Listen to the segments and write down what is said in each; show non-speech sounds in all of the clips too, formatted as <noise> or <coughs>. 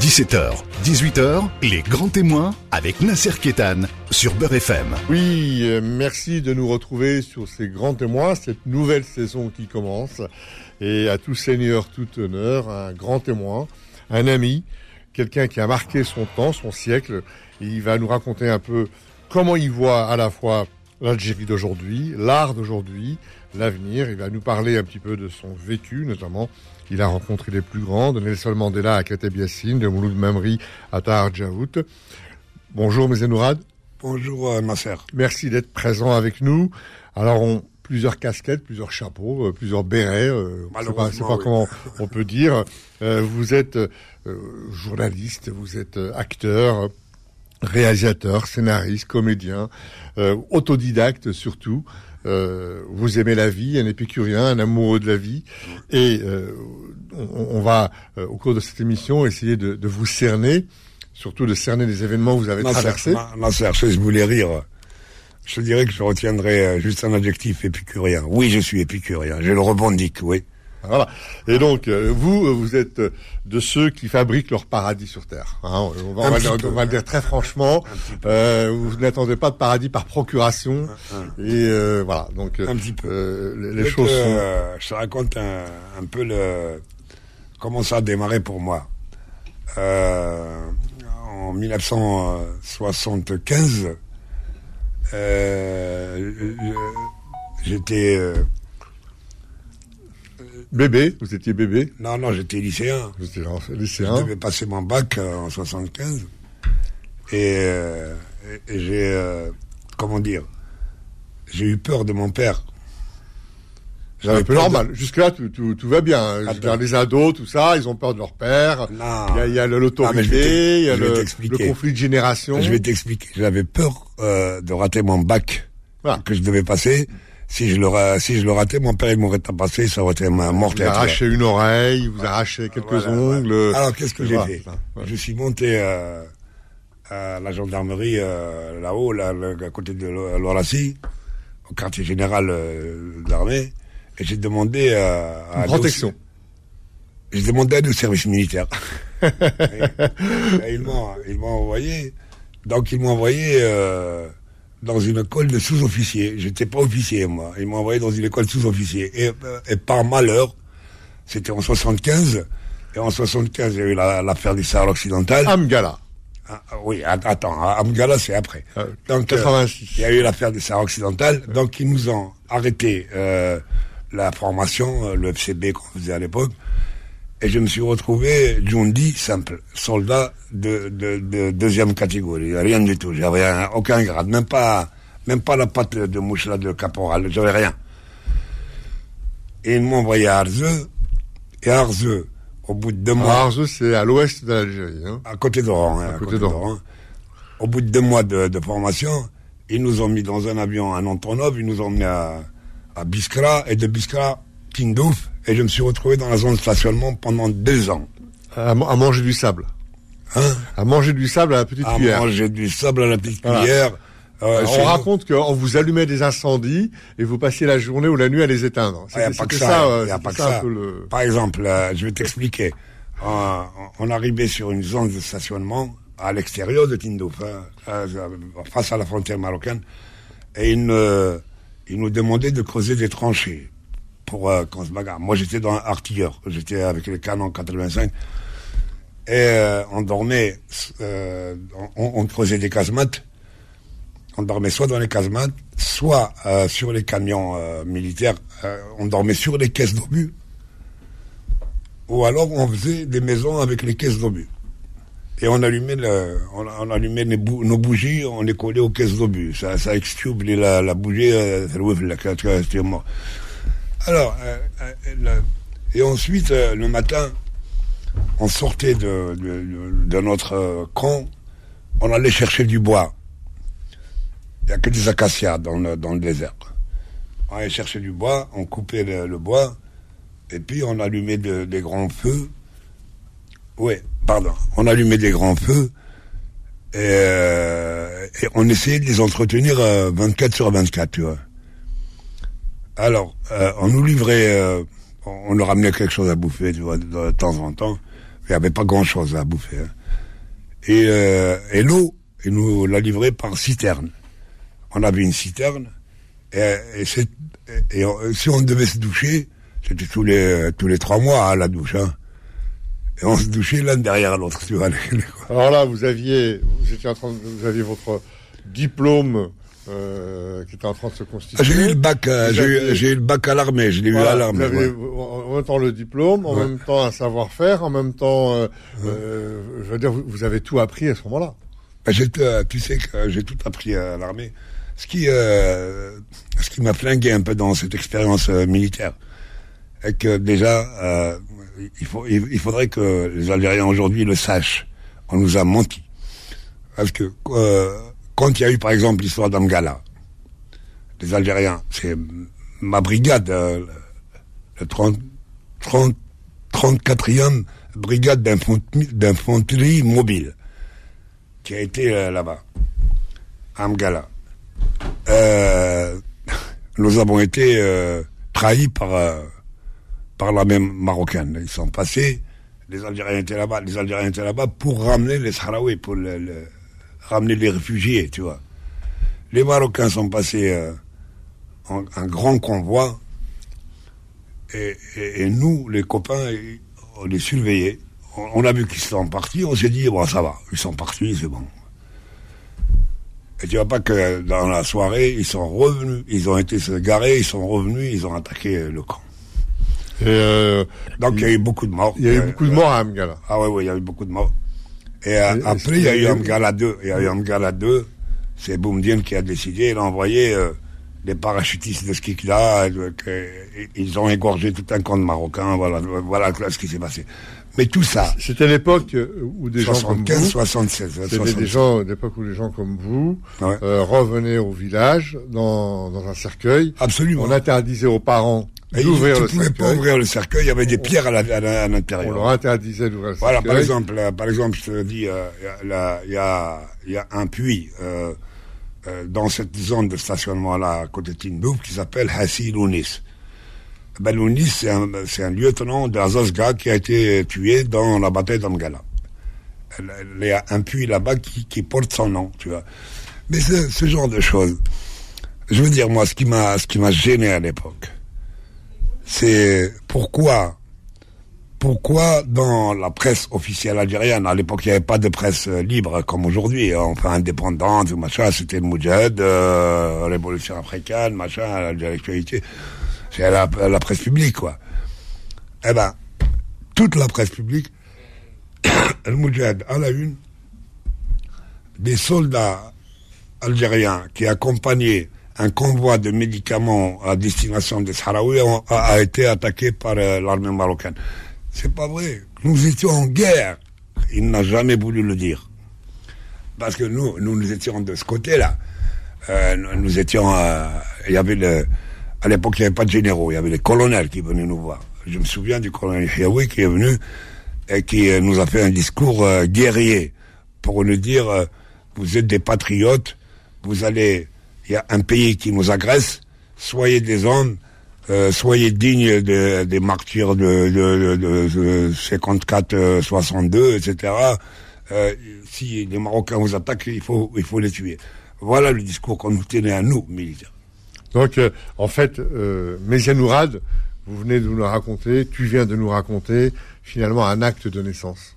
17h, 18h, les grands témoins avec Nasser Kétan sur Beurre FM. Oui, euh, merci de nous retrouver sur ces grands témoins, cette nouvelle saison qui commence. Et à tout seigneur, tout honneur, un grand témoin, un ami, quelqu'un qui a marqué son temps, son siècle. il va nous raconter un peu comment il voit à la fois l'Algérie d'aujourd'hui, l'art d'aujourd'hui, l'avenir. Il va nous parler un petit peu de son vécu, notamment. Il a rencontré les plus grands, de Nelson Mandela à Kateb Yassine, de Mouloud Mamri à Tahar Djaout. Bonjour, Mézenourad. Bonjour, euh, Nasser. Merci d'être présent avec nous. Alors, on, plusieurs casquettes, plusieurs chapeaux, euh, plusieurs bérets. Euh, je sais pas, sais pas comment on peut dire. Euh, vous êtes euh, journaliste, vous êtes acteur, réalisateur, scénariste, comédien, autodidacte surtout. Euh, vous aimez la vie, un épicurien, un amoureux de la vie, et euh, on, va euh, au cours de cette émission essayer de, de, vous cerner, surtout de cerner les événements que vous avez traversés. Non, je voulais rire. Je dirais que je retiendrai juste un adjectif épicurien. Oui, je suis épicurien. Je le revendique, oui. Voilà. Et donc, euh, vous, euh, vous êtes euh, de ceux qui fabriquent leur paradis sur Terre. Hein. On, va, le dire très franchement. vous n'attendez pas de paradis par procuration. Et voilà. Donc, un petit peu. les, choses. Sont... je te raconte un, un, peu le comment ça a démarré pour moi. en 1975, j'étais Bébé, vous étiez bébé Non, non, j'étais lycéen. Étiez lycéen. Je devais passer mon bac euh, en 75. Euh, et, j'ai, euh, comment dire, j'ai eu peur de mon père. C'est un peu normal. Jusque-là, tout, tout, va bien. les ados, tout ça, ils ont peur de leur père. Il y a, l'autorité, il y a le, conflit de génération. Je vais t'expliquer. J'avais peur de rater mon bac que je devais passer si je le si je le ratais, mon père il m'aurait tabassé, ça aurait été mortel. Vous arraché une oreille, vous arraché quelques ongles. Alors qu'est-ce que j'ai fait Je suis monté euh, à la gendarmerie euh, là-haut, là, à côté de l'Orassi, au quartier général euh, de l'armée, et j'ai demandé à protection. J'ai demandé à du service militaire. <laughs> ils m'ont ils m'ont envoyé. Donc ils m'ont envoyé dans une école de sous-officiers. J'étais pas officier, moi. Ils m'ont envoyé dans une école sous-officiers. Et, euh, et, par malheur, c'était en 75. Et en 75, il y a eu l'affaire du Sahara occidental. Amgala. Ah, ah oui, attends, Amgala, c'est après. Euh, donc, 86. Euh, il y a eu l'affaire du Sahara occidental. Donc, ils nous ont arrêté euh, la formation, le FCB qu'on faisait à l'époque. Et je me suis retrouvé Jundi simple, soldat de, de, de, deuxième catégorie, rien du tout. J'avais aucun grade, même pas, même pas la patte de mouche là de caporal, j'avais rien. Et ils m'ont envoyé à Arzeux, et Arzeux, au bout de deux mois. Arzeux, c'est à l'ouest de l'Algérie, hein. À côté d'Oran, hein, à, côté, d'Oran. Au bout de deux mois de, de, formation, ils nous ont mis dans un avion à Antonov, ils nous ont mis à, à Biskra, et de Biskra, Tindouf, et je me suis retrouvé dans la zone de stationnement pendant deux ans. À, manger du sable. Hein À manger du sable à la petite cuillère. À manger du sable à la petite cuillère. Euh, on raconte qu'on vous allumait des incendies et vous passiez la journée ou la nuit à les éteindre. Il n'y a pas que ça. y a pas que ça. Par exemple, euh, je vais t'expliquer. on arrivait sur une zone de stationnement à l'extérieur de Tindouf, hein, face à la frontière marocaine, et ils, ils nous demandaient de creuser des tranchées pour euh, qu'on se bagarre. Moi, j'étais dans artilleur. J'étais avec les canons 85. Et euh, on dormait, euh, on, creusait des casemates. On dormait soit dans les casemates, soit sur les camions militaires. on dormait sur les caisses d'obus. Ou alors on faisait des maisons avec les caisses d'obus. Et on allumait, le, on, allumait nos bougies, on les collait aux caisses d'obus. Ça, ça extube la, la bougie. Alors, euh, euh, et ensuite, euh, le matin, on sortait de, de, notre camp, on allait chercher du bois. Il n'y a que des acacias dans le, dans le désert. On allait chercher du bois, on coupait le, bois, et puis on allumait des grands feux. Oui, pardon. On allumait des grands feux, et, et on essayait de les entretenir 24 sur 24, tu vois. Alors, euh, on nous livrait, euh, on leur ramenait quelque chose à bouffer, tu vois, de, temps en temps. Il n'y avait pas grand-chose à bouffer. Hein. Et, euh, et l'eau, il nous l'a livrée par citerne. On avait une citerne, et, et, si on devait se doucher, c'était tous les tous les trois mois à la douche. Hein. Et on se douchait l'un derrière l'autre. <laughs> Alors là, vous aviez, vous étiez en train, vous aviez votre diplôme euh, qui était en train de se constituer. J'ai eu le bac, euh, j'ai eu, le bac à l'armée, je l'ai eu à l'armée. En même temps le diplôme, en même temps un savoir-faire, en même temps, euh, euh, je veux dire, vous, avez tout appris à ce moment-là. Bah, tu sais que j'ai tout appris à l'armée. Ce qui, ce qui m'a flingué un peu dans cette expérience militaire, est que déjà, il, faut, il, faudrait que les Algériens aujourd'hui le sachent. On nous a menti. Parce que quand il y a eu, par exemple, l'histoire d'Amgala, les Algériens, c'est ma brigade, euh, le 30, 30, 34e brigade d'infanterie mobile, qui a été euh, là-bas, à Amgala. Euh, nous avons été trahis par, par la même marocaine. Ils sont passés, les Algériens étaient là-bas, les Algériens étaient là-bas pour ramener les Sahraouis, pour le ramener les réfugiés, tu vois. Les Marocains sont passés euh, en grand convoi et, nous, les copains, on les surveillait. On, a vu qu'ils sont partis, on s'est dit, bon, ça va, ils sont partis, c'est bon. Et tu vois pas que dans la soirée, ils sont revenus, ils ont été se garer, ils sont revenus, ils ont attaqué le camp. Euh, Donc il y a eu beaucoup de morts. Il y a eu beaucoup de morts à Amgala. Ah ouais, ouais, il y a eu beaucoup de morts. Et, euh, après, il y a eu Amgala 2. Il y a eu Amgala 2. C'est Boumdien qui a décidé. Il a envoyé euh, des parachutistes de ce là euh, ils ont égorgé tout un camp de Marocains. Voilà, voilà ce qui s'est passé. Mais tout ça. C'était l'époque où des gens comme vous. 76. C'était des gens, l'époque où des gens comme vous revenaient au village dans, dans un cercueil. Absolument. On interdisait aux parents et tu ne pouvais pas ouvrir le cercueil, il y avait des pierres à l'intérieur. On leur interdisait d'ouvrir le cercueil. Voilà, par exemple, euh, par exemple, je te dis, euh, il y, a, y a un puits euh, euh, dans cette zone de stationnement-là, à côté de Tindouf, qui s'appelle Hassi Lounis. Ben, Lounis, c'est un, un, lieutenant d'Azazga qui a été tué dans la bataille d'Amgala. Il y a un puits là-bas qui, qui, porte son nom, tu vois. Mais ce, ce genre de choses, je veux dire, moi, ce qui m'a, ce qui m'a gêné à l'époque, c'est pourquoi pourquoi dans la presse officielle algérienne, à l'époque il n'y avait pas de presse euh, libre comme aujourd'hui, hein, enfin indépendante ou machin, c'était le Moudjahid, euh, Révolution africaine, machin, l'actualité, c'est la, presse publique quoi. Eh ben, toute la presse publique, <coughs> le Moudjahid à la une, des soldats algériens qui accompagnaient un convoi de médicaments à destination des Sahraouis a, été attaqué par euh, l'armée marocaine. C'est pas vrai. Nous étions en guerre. Il n'a jamais voulu le dire. Parce que nous, nous, nous étions de ce côté-là. Euh, nous étions, euh, il y avait le, à l'époque, il n'y avait pas de généraux, il y avait les colonels qui venaient nous voir. Je me souviens du colonel Hiaoui qui est venu et qui nous a fait un discours guerrier pour nous dire, vous êtes des patriotes, vous allez il y a un pays qui nous agresse, soyez des hommes, euh, soyez dignes des martyrs de, de, de, 54, 62, etc. Euh, si les Marocains vous attaquent, il faut, il faut les tuer. Voilà le discours qu'on nous tenait à nous, militaires. Donc, euh, en fait, euh, vous venez de nous raconter, tu viens de nous raconter finalement un acte de naissance.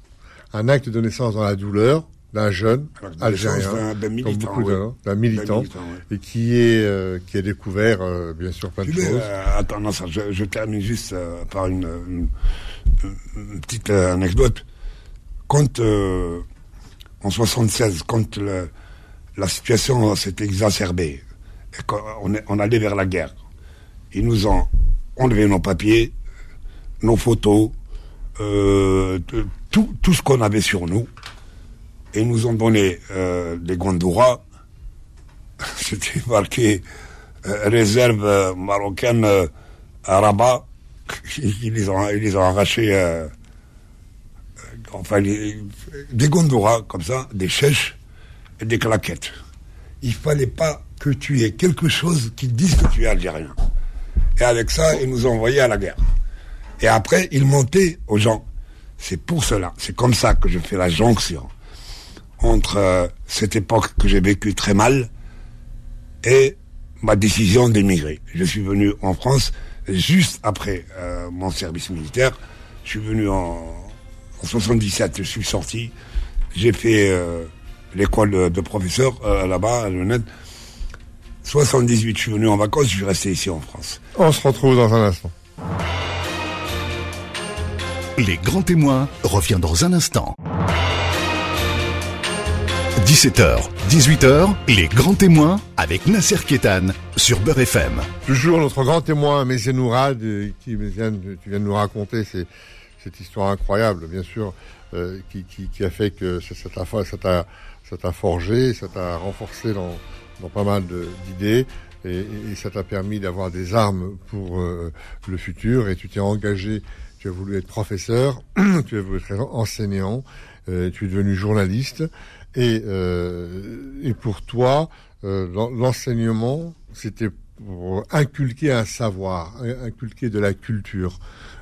Un acte de naissance dans la douleur, d'un jeune algérien, d'un militant, d'un militant, et qui est euh, qui a découvert euh, bien sûr plein de choses. Euh, attends, non, ça, je, je, termine juste par une, une, une, petite anecdote. Quand en 76, quand le, la situation s'est exacerbée, et on, on allait vers la guerre, ils nous ont enlevé nos papiers, nos photos, tout, tout ce qu'on avait sur nous et nous ont donné euh, des gondouras. <laughs> C'était marqué euh, réserve euh, marocaine euh, à Rabat. <laughs> ils, les ont, ils les ont arrachés, euh, enfin, des gondouras comme ça, des chèches et des claquettes. Il fallait pas que tu aies quelque chose qui dise que tu es algérien. Et avec ça, ils nous ont envoyés à la guerre. Et après, ils montaient aux gens C'est pour cela, c'est comme ça que je fais la jonction entre euh, cette époque que j'ai vécue très mal et ma décision d'émigrer. Je suis venu en France juste après euh, mon service militaire. Je suis venu en, en 77, je suis sorti. J'ai fait euh, l'école de, professeur là-bas à Lennep. 78, je suis venu en vacances, je suis resté ici en France. On se retrouve dans un instant. Les grands témoins revient dans un instant. 17h, 18h, les grands témoins avec Nasser Kétan sur Beurre FM. Toujours notre grand témoin, Mézénourad, euh, qui vient, tu viens de nous raconter cette histoire incroyable, bien sûr, euh, qui, a fait que ça t'a forgé, ça t'a renforcé dans, pas mal d'idées. Et, ça t'a permis d'avoir des armes pour euh, le futur et tu t'es engagé, tu as voulu être professeur, <clears throat> tu as voulu être enseignant, tu es devenu journaliste et, euh, et pour toi, euh, l'enseignement, c'était pour inculquer un savoir, inculquer de la culture,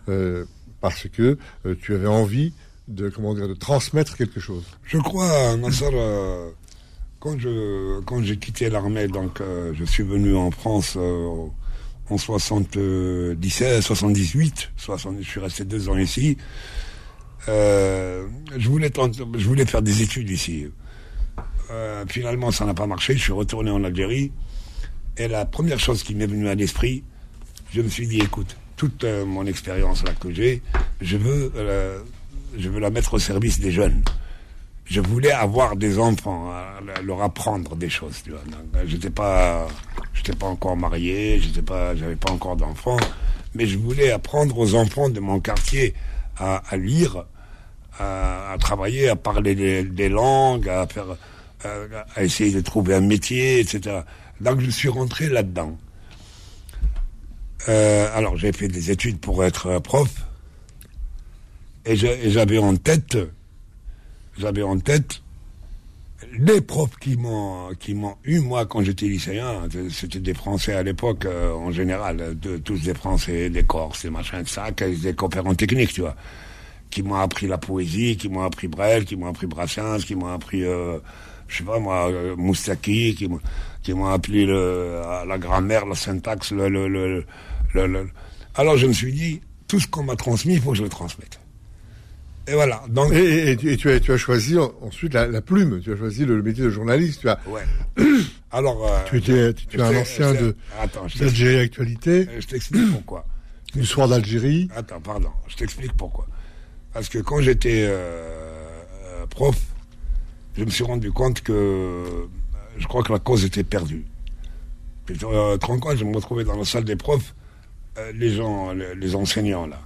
euh, parce que euh, tu avais envie de comment dire de transmettre quelque chose. Je crois, Nasser, euh, quand je quand j'ai quitté l'armée, donc euh, je suis venu en France en 77, 78, 60, je suis resté deux ans ici. Euh, je voulais je voulais faire des études ici. Euh, finalement, ça n'a pas marché. Je suis retourné en Algérie. Et la première chose qui m'est venue à l'esprit, je me suis dit, écoute, toute euh, mon expérience là que j'ai, je veux, je veux la mettre au service des jeunes. Je voulais avoir des enfants, leur apprendre des choses. Tu vois. j'étais pas, j'étais pas encore marié, j'étais pas, j'avais pas encore d'enfants, mais je voulais apprendre aux enfants de mon quartier à, lire, à, travailler, à parler des, langues, à faire, à, essayer de trouver un métier, etc. Donc je suis rentré là-dedans. Euh, alors j'ai fait des études pour être prof, et j'avais en tête, j'avais en tête les profs qui m'ont qui m'ont eu moi quand j'étais lycéen, c'était des Français à l'époque euh, en général, de, tous des Français, des Corses, des machins de ça, des conférences techniques, tu vois qui m'ont appris la poésie, qui m'ont appris Brel, qui m'ont appris Brassens, qui m'ont appris, euh, je sais pas moi, euh, Moustaki, qui m'ont, qui m'ont appris le, la grammaire, la syntaxe, le, le, le, le, Alors je me suis dit, tout ce qu'on m'a transmis, il faut que je le transmette. Et voilà. Donc... Et, tu, as, tu as choisi ensuite la, plume, tu as choisi le, métier de journaliste. Tu as... Ouais. <clears throat> Alors, euh, tu, étais, tu, es un ancien de d'Algérie Actualité. Je t'explique <clears throat> pourquoi. Du soir d'Algérie. Attends, pardon. Je t'explique pourquoi. Parce que quand j'étais euh, euh, prof, je me suis rendu compte que je crois que la cause était perdue. Puis, euh, ans, je me retrouvais dans la salle des profs, euh, les gens, les, enseignants là,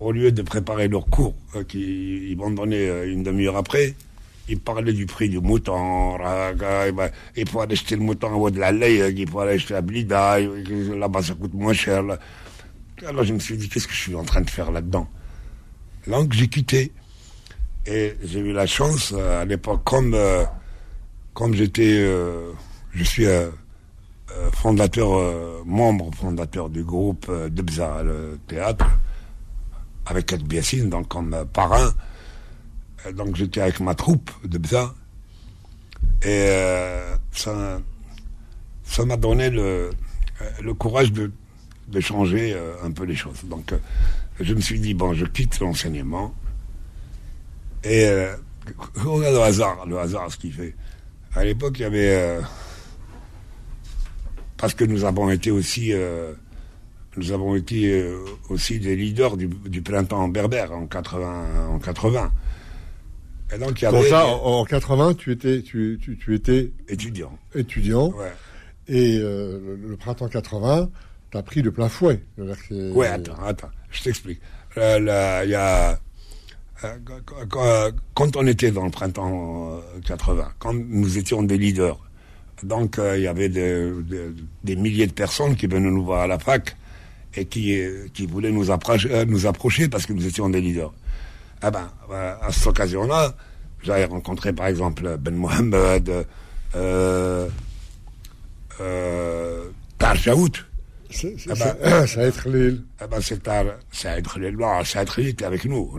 au lieu de préparer leurs cours, qui ils m'ont donné une demi-heure après, ils parlaient du prix du mouton, il faut aller acheter le mouton à de la lait, il faut aller acheter la blida, là-bas ça coûte moins cher. Alors je me suis dit, qu'est-ce que je suis en train de faire là-dedans? Donc j'ai quitté. Et j'ai eu la chance, euh, à l'époque, comme, euh, comme j'étais, euh, je suis fondateur, membre fondateur du groupe Debza, le théâtre, avec Ed Biassine, donc comme parrain. donc j'étais avec ma troupe Debza. Et ça, ça m'a donné le, le courage de, de changer un peu les choses. Donc je me suis dit, bon, je quitte l'enseignement. Et euh, regarde <laughs> le hasard, le hasard, ce qu'il fait. À l'époque, il y avait... Euh, parce que nous avons été aussi... Euh, nous avons été euh, aussi des leaders du, du, printemps berbère en 80. En 80. Et donc, il y avait, Pour ça, en, 80, tu étais, tu, tu, tu étais étudiant. Étudiant. Ouais. Et le, le, printemps 80, t'as pris de plein fouet. Ouais, attends, attends je t'explique. Euh, il y a euh, quand on était dans le printemps 80, euh, quand nous étions des leaders, donc il y avait des milliers de personnes qui venaient nous voir à la fac et qui, qui voulaient nous approcher, nous approcher parce que nous étions des leaders. Ah ben, à cette occasion-là, j'avais rencontré par exemple Ben Mohamed, euh, euh, Ah bah, ça va être l'île. Ah bah c'est être l'île. Non, ça être l'île, avec nous.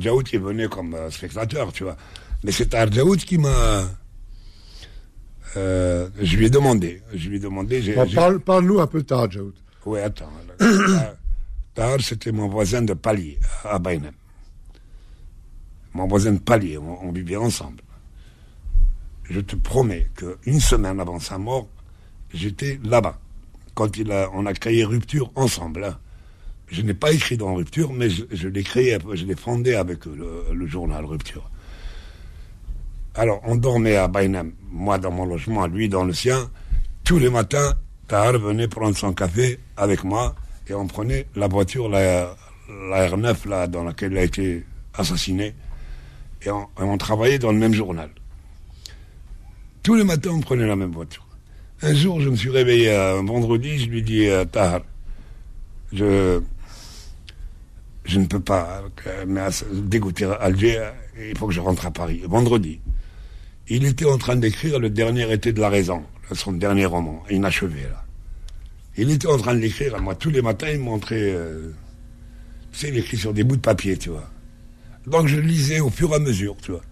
Jaoud qui est venu comme euh, spectateur, tu vois. Mais c'est Tahar Jaoud qui m'a. Euh, je lui ai demandé. Je lui ai demandé. parle, parle-nous un peu de Tahar Jaoud. Oui, attends. Tahar, c'était mon voisin de palier à Baïnem. Mon voisin de palier, on, vivait ensemble. Je te promets qu'une semaine avant sa mort, j'étais là-bas. Quand il a, on a créé Rupture ensemble. Hein. Je n'ai pas écrit dans Rupture, mais je, l'ai créé, je l'ai fondé avec le, journal Rupture. Alors, on dormait à Bainam, moi dans mon logement, lui dans le sien. Tous les matins, Tahar venait prendre son café avec moi et on prenait la voiture, la, la R9, là, dans laquelle il a été assassiné, et on, travaillait dans le même journal. Tous les matins, on prenait la même voiture. Un jour, je me suis réveillé un vendredi, je lui dis à Tahar, je, ne peux pas, mais dégoûter Alger, il faut que je rentre à Paris. Vendredi. Il était en train d'écrire le dernier été de la raison, son dernier roman, inachevé là. Il était en train de l'écrire, moi tous les matins il me montrait, euh, tu sais, il écrit sur des bouts de papier, tu vois. Donc je lisais au fur et à mesure, tu vois.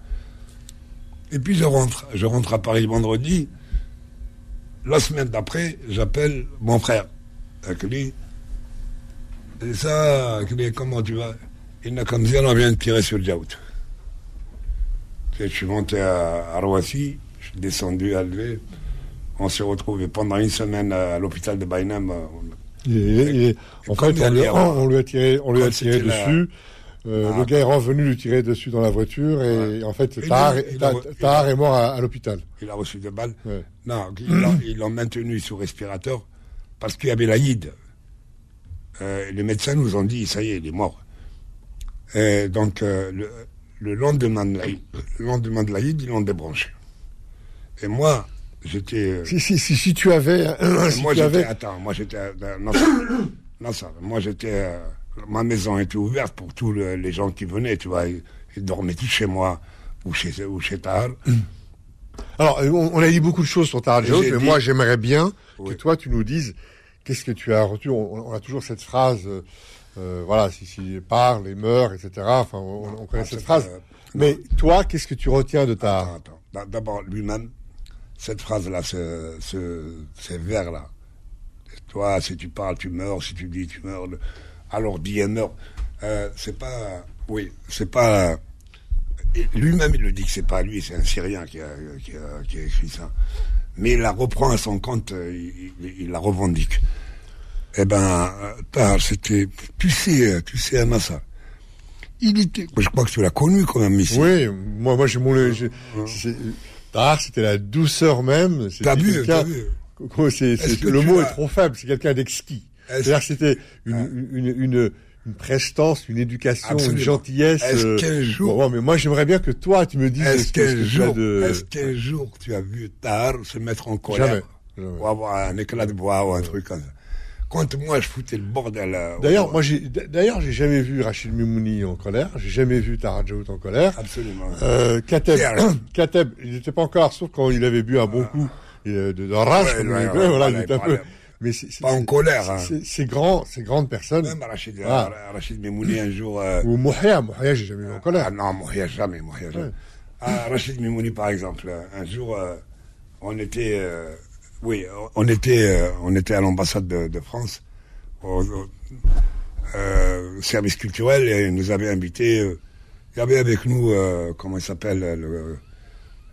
Et puis je rentre, je rentre à Paris vendredi. La semaine d'après, j'appelle mon frère, lui. Et ça, comment tu vas? Il n'a comme ça, on vient de tirer sur le. Je suis monté à, Roissy, je suis descendu à Levé. On s'est retrouvé pendant une semaine à, l'hôpital de en fait, on lui, a tiré, on lui a tiré dessus. Euh, ah, le gars est revenu lui tirer dessus dans la voiture et en fait, Tahar, est mort à, l'hôpital. Il a reçu des balles. Non, ils l'ont maintenu sous respirateur parce qu'il y avait l'Aïd. Euh, les médecins nous ont dit, ça y est, il est mort. Et donc, euh, le, lendemain de l'Aïd, le lendemain de l'Aïd, ils l'ont débranché. Et moi, j'étais. Si, si, si, si tu avais. moi, j'étais. Attends, moi, j'étais. non, <coughs> non, ça. Moi, j'étais ma maison était ouverte pour tous les gens qui venaient, tu vois. Ils, dormaient tous chez moi ou chez, ou chez Tahar. Alors, on, a dit beaucoup de choses sur Tahar mais moi, j'aimerais bien que toi, tu nous dises qu'est-ce que tu as retenu. On, a toujours cette phrase, euh, euh, voilà, si, si parle et meurt, etc. Enfin, on, connaît ah, cette phrase. mais toi, qu'est-ce que tu retiens de Tahar? D'abord, lui-même, cette phrase-là, ce, ces vers-là. Toi, si tu parles, tu meurs. Si tu dis, tu meurs alors Diener, euh, c'est pas, oui, c'est pas. Lui-même, il le dit que c'est pas lui, c'est un Syrien qui a, écrit ça. Mais il la reprend à son compte, euh, il, la revendique. Eh ben, Tahar, c'était, tu sais, tu sais, Amassa. Il était, je crois que tu l'as connu quand même ici. Oui, moi, moi, j'ai mon, Tahar, c'était la douceur même. T'as vu, <laughs> le mot est trop faible, c'est quelqu'un d'exquis. C'est-à-dire que c'était une, une, une, une, prestance, une éducation, une gentillesse. Est-ce euh, qu'un jour... mais moi, j'aimerais bien que toi, tu me dises... Est-ce qu'un jour, est-ce qu'un jour, tu as vu Tahar se mettre en colère Jamais. Ou avoir un éclat de bois ou un truc comme ça? Quand moi je foutais le bordel. Euh, d'ailleurs, moi j'ai d'ailleurs j'ai jamais vu Rachid Mimouni en colère, j'ai jamais vu Tarajout en colère. Absolument. Euh, Kateb, <clears throat> Kateb, il n'était pas encore sauf quand il avait bu un bon coup de, de, rage. voilà, il était un peu mais c'est pas en colère. Hein. C'est grand, ces grandes personnes. Même Rachid, ah. Rachid Memouni un jour. Euh, Ou Mouhia, Mouhia, j'ai jamais vu en colère. Ah, non, Mouhia jamais, Mouhia jamais. Ah, Rachid Memouni par exemple, un jour, euh, on était, euh, oui, on était, on était à l'ambassade de, France, au, service culturel, et il nous avait invités. il y avait avec nous, comment il s'appelle,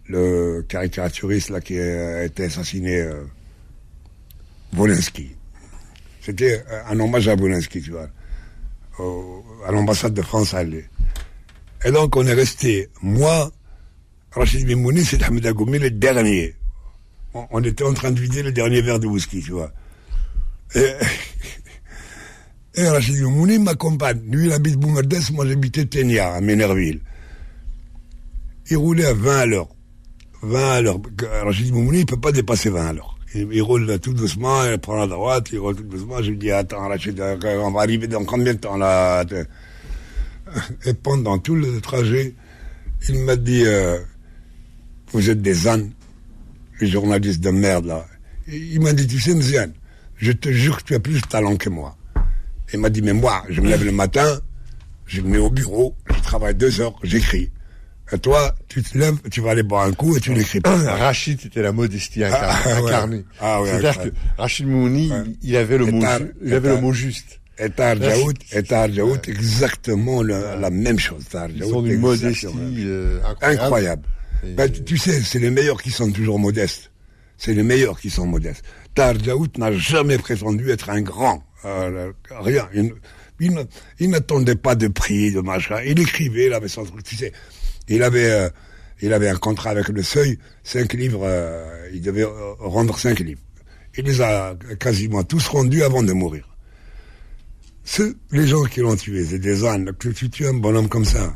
le, caricaturiste là qui a été assassiné. Volensky. C'était un hommage à Volensky, tu vois, à l'ambassade de France à Et donc, on est resté, moi, Rachid Mimouni, c'est Ahmed Agoumi, le dernier. On, était en train de vider le dernier verre de whisky, tu vois. Et, <laughs> Rachid Mimouni m'accompagne. Lui, il habite Boumerdes, moi j'habitais Ténia, à Ménerville. Il roulait à 20 à l'heure. 20 à l'heure. Rachid Mimouni, il ne peut pas dépasser 20 à l'heure. Il, roule tout doucement, il prend la droite, il roule tout doucement. Je lui dis, attends, Rachid, on va arriver dans combien de temps là <laughs> Et pendant tout le trajet, il m'a dit, euh, vous êtes des ânes, les journalistes de merde là. il m'a dit, tu sais, Mziane, je te jure que tu as plus de talent que moi. Il m'a dit, mais moi, je me lève le matin, je me mets au bureau, je travaille deux heures, j'écris. Et toi, tu te lèves, tu vas aller boire un coup et tu n'écris pas. Rachid, c'était la modestie incarnée. Ah, ah C'est-à-dire que Rachid Mouni, il avait le mot, il avait le mot juste. Et Tarjaout, et Tarjaout, exactement la, même chose. Ils sont d'une modestie euh, incroyable. incroyable. Ben, tu, sais, c'est les meilleurs qui sont toujours modestes. C'est les meilleurs qui sont modestes. Tarjaout n'a jamais prétendu être un grand. Euh, rien. Il, n'attendait pas de prix, de machin. Il écrivait, il avait son truc, tu sais. Il avait, euh, il avait un contrat avec le Seuil, cinq livres, euh, il devait rendre cinq livres. Il les a quasiment tous rendus avant de mourir. C'est les gens qui l'ont tué, c'est des ânes. Tu, tu tues un bonhomme comme ça.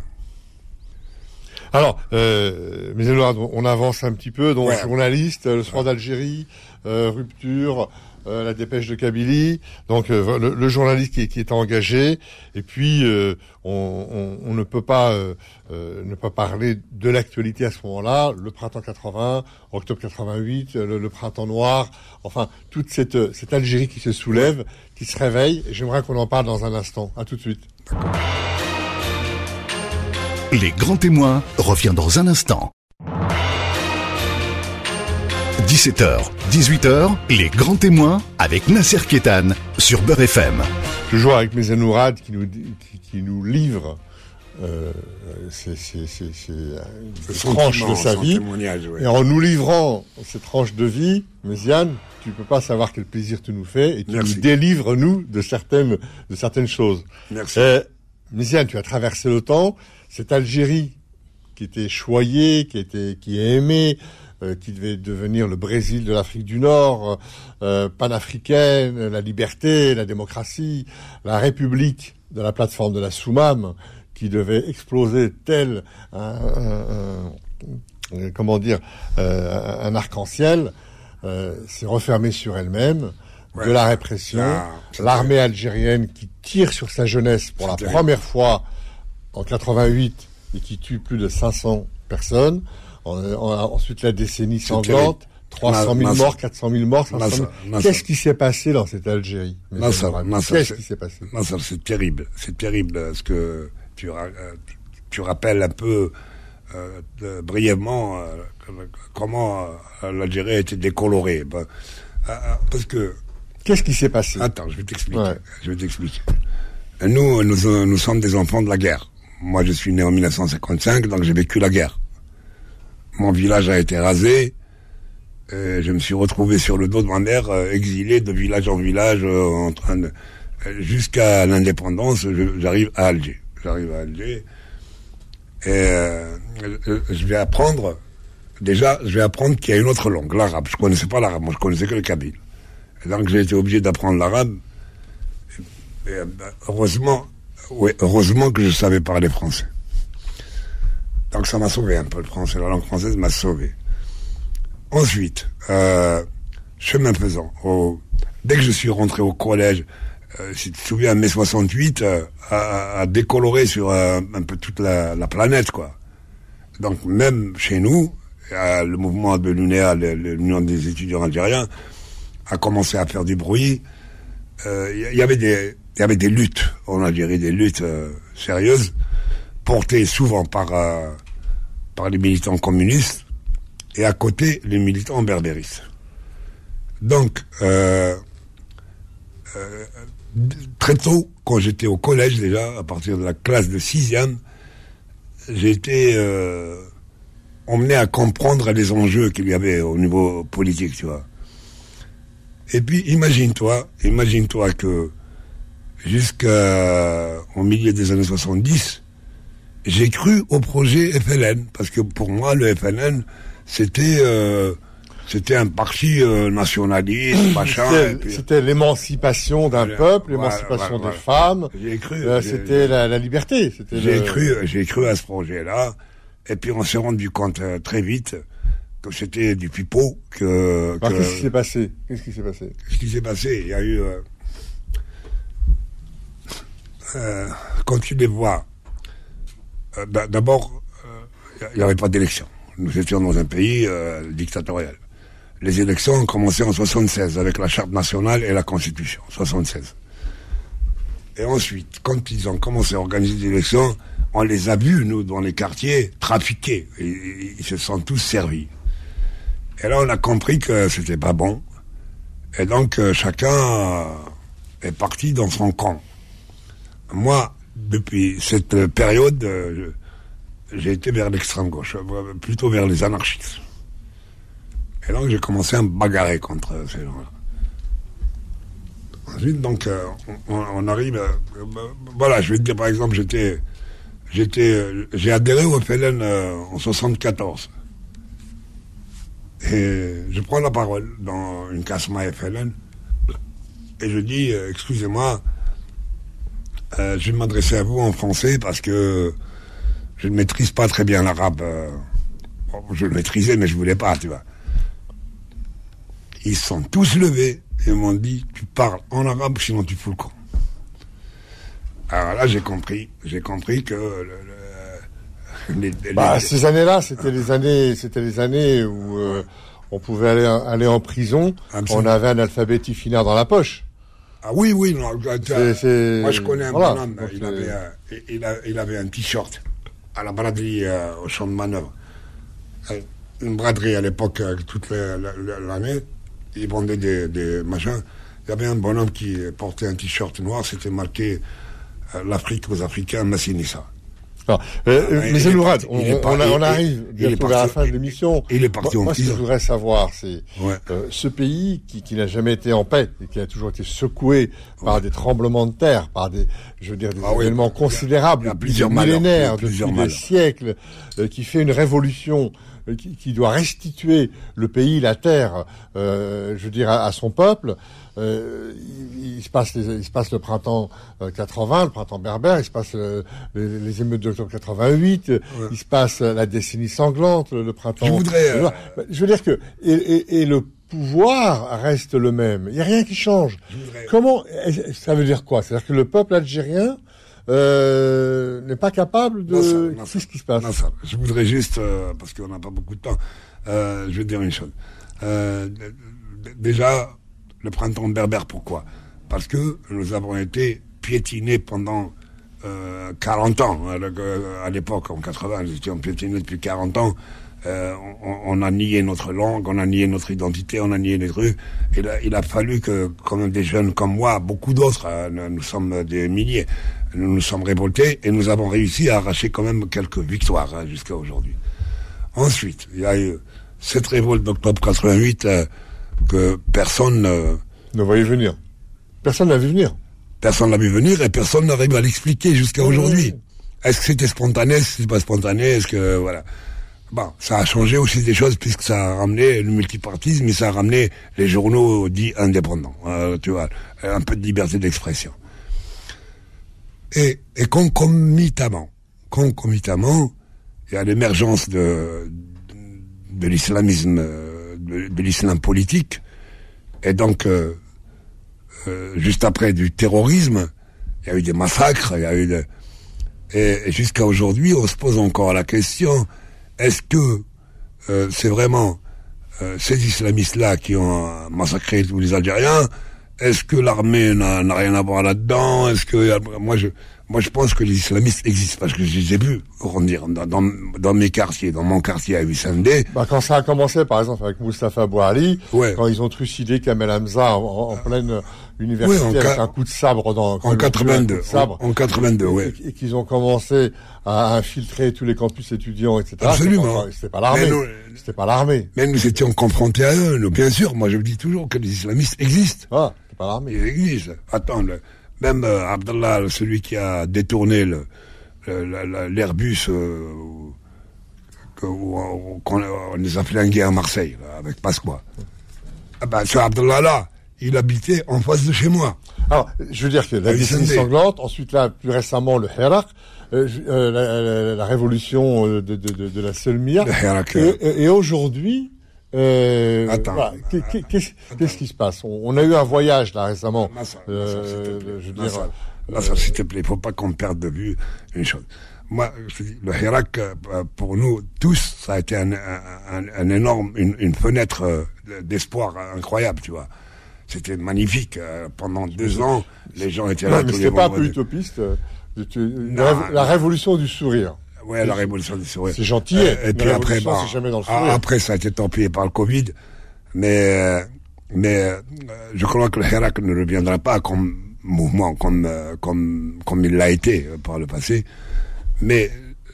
Alors, euh, mais on avance un petit peu. Donc, journaliste, le soir d'Algérie, rupture, euh, la dépêche de Kabylie, donc euh, le, journaliste qui, qui, est engagé, et puis euh, on, on, ne peut pas ne pas parler de l'actualité à ce moment-là, le printemps 80, octobre 88, le, le, printemps noir, enfin toute cette, cette Algérie qui se soulève, qui se réveille. J'aimerais qu'on en parle dans un instant. À tout de suite. Les grands témoins revient dans un instant. 17h, 18h, les grands témoins avec Nasser Kétan sur Beurre FM. Toujours avec mes Anourad qui nous, qui, nous livre euh, ces, tranches de sa vie. Et en nous livrant ces tranches de vie, Méziane, tu peux pas savoir quel plaisir tu nous fais et tu nous délivres, nous, de certaines, de certaines choses. Merci. Méziane, tu as traversé le temps. Cette Algérie qui était choyée, qui était, qui est aimée, euh, qui devait devenir le Brésil de l'Afrique du Nord, euh, panafricaine, la liberté, la démocratie, la République de la plateforme de la Soumam, qui devait exploser tel un, comment dire euh, un arc-en-ciel, s'est refermée sur elle-même. De la répression, l'armée algérienne qui tire sur sa jeunesse pour la première fois en 88 et qui tue plus de 500 personnes, ensuite la décennie sanglante, 300 000 morts, 400 000 morts, Qu'est-ce qui s'est passé dans cette Algérie? Qu'est-ce qui s'est passé? c'est terrible. C'est terrible ce que tu, euh, tu rappelles un peu euh, brièvement euh, comment l'Algérie a été décolorée. Ben, parce que Qu'est-ce qui s'est passé? Attends, je vais t'expliquer. Je vais t'expliquer. Nous, nous, nous sommes des enfants de la guerre. Moi, je suis né en 1955, donc j'ai vécu la guerre mon village a été rasé. je me suis retrouvé sur le dos de ma mère, euh, exilé de village en village, euh, en train de jusqu'à l'indépendance. J'arrive à Alger. J'arrive à Alger et euh, je vais apprendre. Déjà, je vais apprendre qu'il y a une autre langue, l'arabe. Je connaissais pas l'arabe, moi je connaissais que le kabyle. Donc j'ai été obligé d'apprendre l'arabe. heureusement, oui, heureusement que je savais parler français. Donc ça m'a sauvé un peu le français, la langue française m'a sauvé. Ensuite, euh, chemin faisant, dès que je suis rentré au collège, euh, si tu te souviens, mai 68 euh, a, décoloré sur euh, un peu toute la, planète, quoi. Donc même chez nous, le mouvement de l'UNEA, l'Union des étudiants algériens, a commencé à faire du bruit. Il y, avait des, il y avait des luttes en Algérie, des luttes sérieuses, portées souvent par par les militants communistes et à côté les militants berbéristes. Donc, euh, euh, très tôt, quand j'étais au collège déjà, à partir de la classe de sixième, j'ai été euh, emmené à comprendre les enjeux qu'il y avait au niveau politique, tu vois. Et puis, imagine-toi, imagine-toi que jusqu'au milieu des années 70, j'ai cru au projet FLN, parce que pour moi, le FLN, c'était... Euh, c'était un parti euh, nationaliste, machin. C'était l'émancipation d'un peuple, l'émancipation des femmes. J'ai cru. Euh, c'était la, la, liberté. J'ai cru, j'ai cru à ce projet-là. Et puis on s'est rendu compte euh, très vite que c'était du pipeau. Que. Qu'est-ce qui s'est passé? Qu'est-ce qui s'est passé? Qu'est-ce qui s'est passé? Il y a eu. quand tu les vois euh, bah, d'abord, il euh, n'y avait pas d'élection. Nous étions dans un pays euh, dictatorial. les élections ont commencé en 76 avec la charte nationale et la constitution, 76. Et ensuite, quand ils ont commencé à organiser des élections, on les a vus, nous, dans les quartiers, trafiquer. ils se sont tous servis. Et là, on a compris que c'était pas bon. Et donc, euh, chacun est parti dans son camp. Moi, depuis cette période, euh, j'ai été vers l'extrême gauche, euh, plutôt vers les anarchistes. Et donc, j'ai commencé à me bagarrer contre ces gens-là. Ensuite, donc, on, arrive. voilà, je vais te dire, par exemple, j'étais, j'étais, j'ai adhéré au FLN en 74. Et je prends la parole dans une casse-maille FLN et je dis, euh, excusez-moi, euh, je vais m'adresser à vous en français parce que je ne maîtrise pas très bien l'arabe. Euh, je le maîtrisais, mais je voulais pas, tu vois. Ils sont tous levés et m'ont dit, tu parles en arabe, sinon tu fous le camp. Alors là, j'ai compris, j'ai compris que <laughs> bah, ces années-là, c'était les années, c'était les années où euh, on pouvait aller, aller en prison. On avait un alphabet finaire dans la poche. Ah oui, oui. Non, moi, je connais un bonhomme. Il avait, un, il, avait un t-shirt à la braderie euh, au champ de manœuvre. Euh, une braderie à l'époque, toute l'année. Il vendait des, des machins. Il y avait un bonhomme qui portait un t-shirt noir. C'était marqué l'Afrique aux Africains, Massinissa. Alors, euh, euh, mais Zelourad, on, on, on, arrive bientôt à la fin de l'émission. Il est parti moi, moi ce que je voudrais savoir, c'est euh, ce pays qui, qui n'a jamais été en paix et qui a toujours été secoué par des tremblements de terre, par des, je veux dire, des ah événements considérables, plusieurs millénaires, depuis des siècles, euh, qui fait une révolution qui, qui, doit restituer le pays, la terre, je veux dire, à son peuple. Euh, il, se passe il se passe le printemps 80, euh, le printemps berbère, il se passe euh, les, émeutes d'octobre 88, il se passe la décennie sanglante, le, printemps. Je voudrais. je veux dire que et, et, le pouvoir reste le même. Il n'y a rien qui change. Comment ça veut dire quoi? C'est-à-dire que le peuple algérien euh, n'est pas capable de. Qu'est-ce qui se passe Je voudrais juste, parce qu'on n'a pas beaucoup de temps, euh, je vais dire une chose. Euh, déjà, le printemps berbère. Pourquoi? Parce que nous avons été piétinés pendant 40 euh, ans. À l'époque, en 80, nous étions piétinés depuis 40 ans. Euh, on, a nié notre langue, on a nié notre identité, on a nié les là, il a fallu que, comme des jeunes comme moi, beaucoup d'autres, euh, nous sommes des milliers, nous nous sommes révoltés et nous avons réussi à arracher quand même quelques victoires hein, jusqu'à aujourd'hui. Ensuite, il y a eu cette révolte d'octobre 88 que personne ne voyait venir. Personne n'a vu venir. Personne l'a vu venir et personne n'arrive à l'expliquer jusqu'à aujourd'hui. Est-ce que c'était spontané, est-ce que c'était pas spontané, est-ce que voilà. Bon, ça a changé aussi des choses puisque ça a ramené le multipartisme et ça a ramené les journaux dits indépendants. Euh, tu vois, un peu de liberté d'expression. Et, et concomitamment, concomitamment, il y a l'émergence de, de l'islamisme euh, de, l'islam politique. Et donc, euh, euh, juste après du terrorisme, il y a eu des massacres, il y a eu de... Et, jusqu'à aujourd'hui, on se pose encore la question, est-ce que euh, c'est vraiment ces islamistes-là qui ont massacré tous les Algériens Est-ce que l'armée n'a rien à voir là-dedans? Est-ce que moi je moi, je pense que les islamistes existent parce que je les ai vus grandir dans, dans, dans mes quartiers, dans mon quartier à Hussandé. Bah, quand ça a commencé, par exemple, avec Moustapha Bouhali, quand ils ont trucidé Kamel Hamza en, pleine université avec un coup de sabre dans en 82, sabre, en, 82, ouais. Et, qu'ils ont commencé à infiltrer tous les campus étudiants, etc. Absolument. C'était pas l'armée. C'était pas l'armée. Mais nous étions confrontés à eux. Nous, bien sûr, moi je dis toujours que les islamistes existent. Ah, c'est pas l'armée. Existent. Attends, même euh, Abdallah, celui qui a détourné l'Airbus euh, qu'on les a flingués à Marseille, avec Pasqua. Ah ben, ce Abdallah-là, il habitait en face de chez moi. Alors, je veux dire que la décennie sanglante, ensuite là, plus récemment, le Herak, euh, la, révolution de, de, de, de la Selmia. Et, et aujourd'hui, euh, Attends. Qu'est-ce qui se passe? On, a eu un voyage là récemment. euh, je dire, là, ça, s'il te plaît, il faut pas qu'on perde de vue une chose. Moi, je dis, le Hirak, euh, pour nous tous, ça a été un, un, un énorme, une, une, fenêtre euh, d'espoir incroyable, tu vois. C'était magnifique. Euh, pendant deux ans, les gens étaient là. mais c'était pas un peu utopiste. Euh, la, révolution du sourire. Ouais, la révolution du sourire. C'est gentil. et puis après, bah, jamais dans le sourire. après, ça a été tempéré par le Covid. Mais, mais je crois que le Hirak ne reviendra pas comme mouvement comme, comme, comme il l'a été par le passé. Mais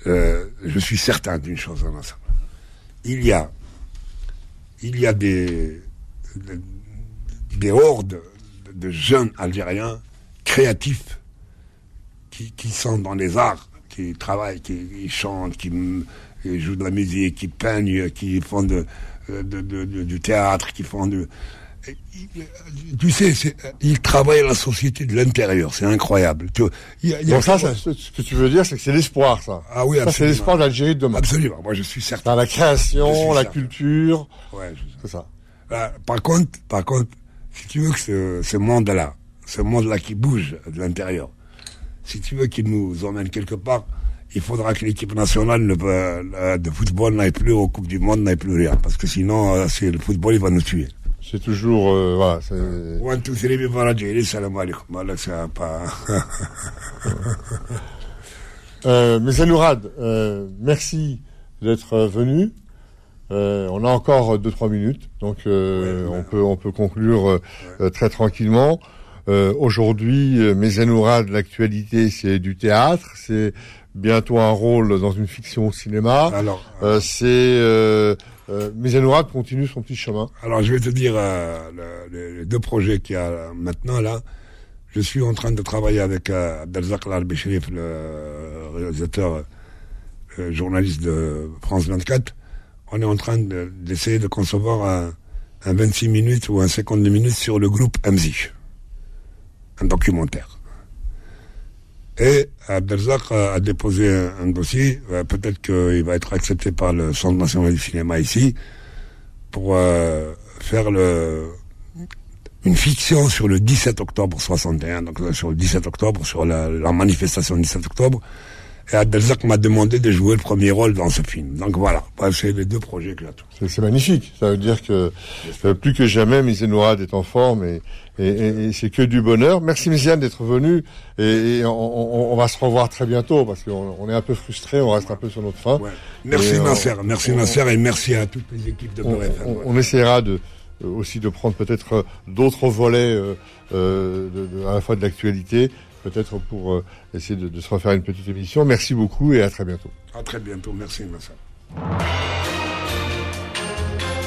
euh, je suis certain d'une chose en ensemble. Il y a, il y a des, des, hordes de, jeunes Algériens créatifs qui, qui, sont dans les arts, qui travaillent, qui, chantent, qui, jouent de la musique, qui peignent, qui font de, du théâtre, qui font de, tu sais, il travaille la société de l'intérieur, c'est incroyable. Tu, Donc ça, ce que tu veux dire, c'est que c'est l'espoir, ça. Ah oui, c'est l'espoir de l'Algérie de demain. Absolument, moi je suis certain. Dans la création, la culture. Ouais, c'est ça. Euh, par contre, par contre, si tu veux que ce, ce monde-là, ce monde-là qui bouge de l'intérieur, si tu veux qu'il nous emmène quelque part, il faudra que l'équipe nationale de football n'aille plus aux Coupes du Monde, n'aille plus rien. Parce que sinon, euh, le football, il va nous tuer. C'est toujours. Euh, voilà, One, two, three, salam alaikum. C'est pas. <laughs> euh, mais euh, merci d'être venu. Euh, on a encore 2-3 minutes, donc euh, on, peut, on peut conclure très tranquillement. Aujourd'hui, mes Zanourad, l'actualité, c'est du théâtre, c'est bientôt un rôle dans une fiction au cinéma. Alors, c'est euh, continue son petit chemin. Alors, je vais te dire euh, les deux projets qu'il y a maintenant là. Je suis en train de travailler avec euh, Abdelzak le réalisateur, euh, journaliste de France 24. On est en train d'essayer de, concevoir un, un, 26 minutes ou un 52 minutes sur le groupe Amzi, un documentaire. Et Abdelzak a déposé un, dossier, euh, peut-être qu'il va être accepté par le Centre national du cinéma ici, pour euh, faire le, une fiction sur le 17 octobre 61, donc euh, sur le 17 octobre, sur la, manifestation du 17 octobre. Et Abdelzak m'a demandé de jouer le premier rôle dans ce film. Donc voilà, c'est les deux projets que j'ai. C'est magnifique. Ça veut dire que plus que jamais, Nourad est en forme et, et, c'est que du bonheur. Merci Méziane d'être venu et, on, va se revoir très bientôt parce qu'on est un peu frustré, on reste un peu sur notre fin. Merci Nasser, merci Nasser et merci à toutes les équipes de Bref. On, essaiera de aussi de prendre peut-être d'autres volets euh, euh, de, à la fois de l'actualité, peut-être pour euh, essayer de, de, se refaire une petite émission. Merci beaucoup et à très bientôt. À très bientôt, merci Nasser.